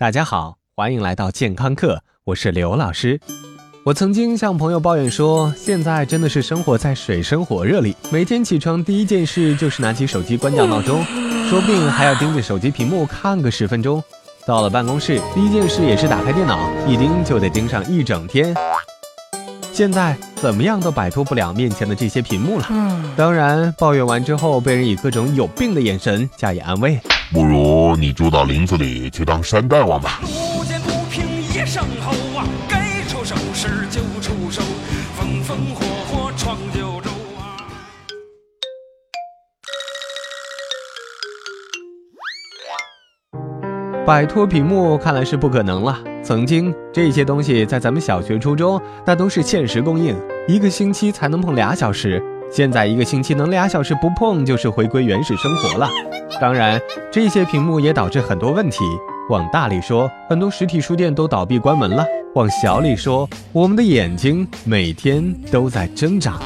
大家好，欢迎来到健康课，我是刘老师。我曾经向朋友抱怨说，现在真的是生活在水深火热里，每天起床第一件事就是拿起手机关掉闹钟，说不定还要盯着手机屏幕看个十分钟。到了办公室，第一件事也是打开电脑，一盯就得盯上一整天。现在怎么样都摆脱不了面前的这些屏幕了。当然，抱怨完之后，被人以各种有病的眼神加以安慰。不如你住到林子里去当山大王吧。路见不平一声吼啊，该出手时就出手，风风火火闯九州啊。摆脱屏幕看来是不可能了。曾经这些东西在咱们小学、初中那都是限时供应，一个星期才能碰俩小时。现在一个星期能俩小时不碰，就是回归原始生活了。当然，这些屏幕也导致很多问题。往大里说，很多实体书店都倒闭关门了；往小里说，我们的眼睛每天都在挣扎。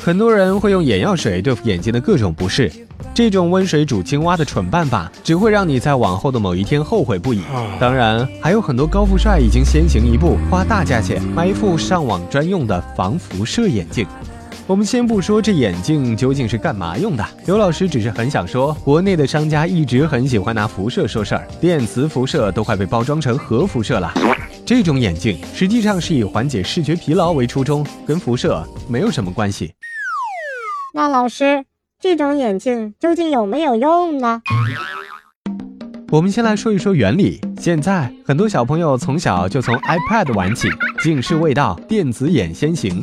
很多人会用眼药水对付眼睛的各种不适。这种温水煮青蛙的蠢办法，只会让你在往后的某一天后悔不已。当然，还有很多高富帅已经先行一步，花大价钱买一副上网专用的防辐射眼镜。我们先不说这眼镜究竟是干嘛用的，刘老师只是很想说，国内的商家一直很喜欢拿辐射说事儿，电磁辐射都快被包装成核辐射了。这种眼镜实际上是以缓解视觉疲劳为初衷，跟辐射没有什么关系。那老师，这种眼镜究竟有没有用呢？我们先来说一说原理。现在很多小朋友从小就从 iPad 玩起，近视未到，电子眼先行。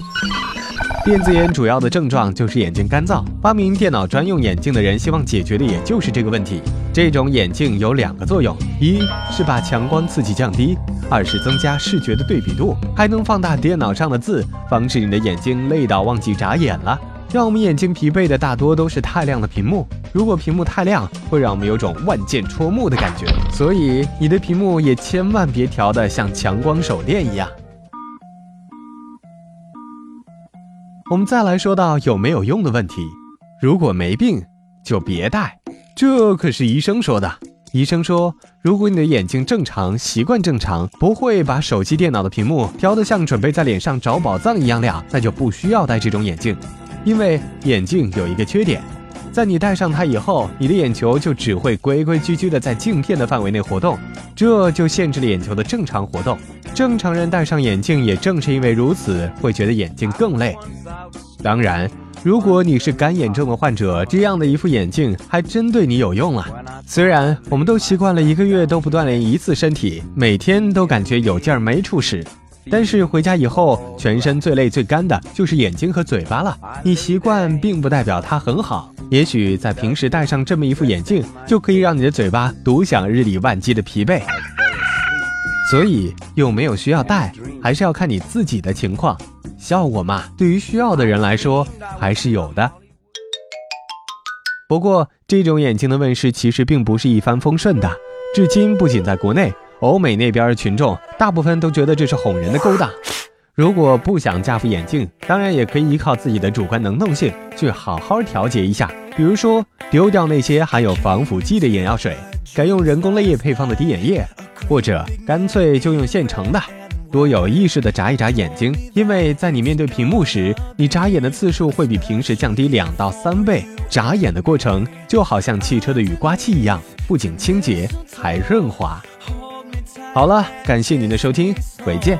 电子眼主要的症状就是眼睛干燥。发明电脑专用眼镜的人希望解决的也就是这个问题。这种眼镜有两个作用：一是把强光刺激降低，二是增加视觉的对比度，还能放大电脑上的字，防止你的眼睛累到忘记眨眼了。让我们眼睛疲惫的大多都是太亮的屏幕。如果屏幕太亮，会让我们有种万箭戳目的感觉。所以你的屏幕也千万别调的像强光手电一样。我们再来说到有没有用的问题。如果没病，就别戴。这可是医生说的。医生说，如果你的眼睛正常，习惯正常，不会把手机、电脑的屏幕调得像准备在脸上找宝藏一样亮，那就不需要戴这种眼镜。因为眼镜有一个缺点，在你戴上它以后，你的眼球就只会规规矩矩的在镜片的范围内活动，这就限制了眼球的正常活动。正常人戴上眼镜，也正是因为如此，会觉得眼睛更累。当然，如果你是干眼症的患者，这样的一副眼镜还真对你有用了。虽然我们都习惯了一个月都不锻炼一次身体，每天都感觉有劲儿没处使，但是回家以后，全身最累最干的就是眼睛和嘴巴了。你习惯并不代表它很好，也许在平时戴上这么一副眼镜，就可以让你的嘴巴独享日理万机的疲惫。所以有没有需要戴，还是要看你自己的情况。效果嘛，对于需要的人来说还是有的。不过，这种眼镜的问世其实并不是一帆风顺的。至今，不仅在国内，欧美那边的群众大部分都觉得这是哄人的勾当。如果不想架副眼镜，当然也可以依靠自己的主观能动性去好好调节一下。比如说，丢掉那些含有防腐剂的眼药水，改用人工泪液配方的滴眼液，或者干脆就用现成的。多有意识地眨一眨眼睛，因为在你面对屏幕时，你眨眼的次数会比平时降低两到三倍。眨眼的过程就好像汽车的雨刮器一样，不仅清洁，还润滑。好了，感谢您的收听，回见。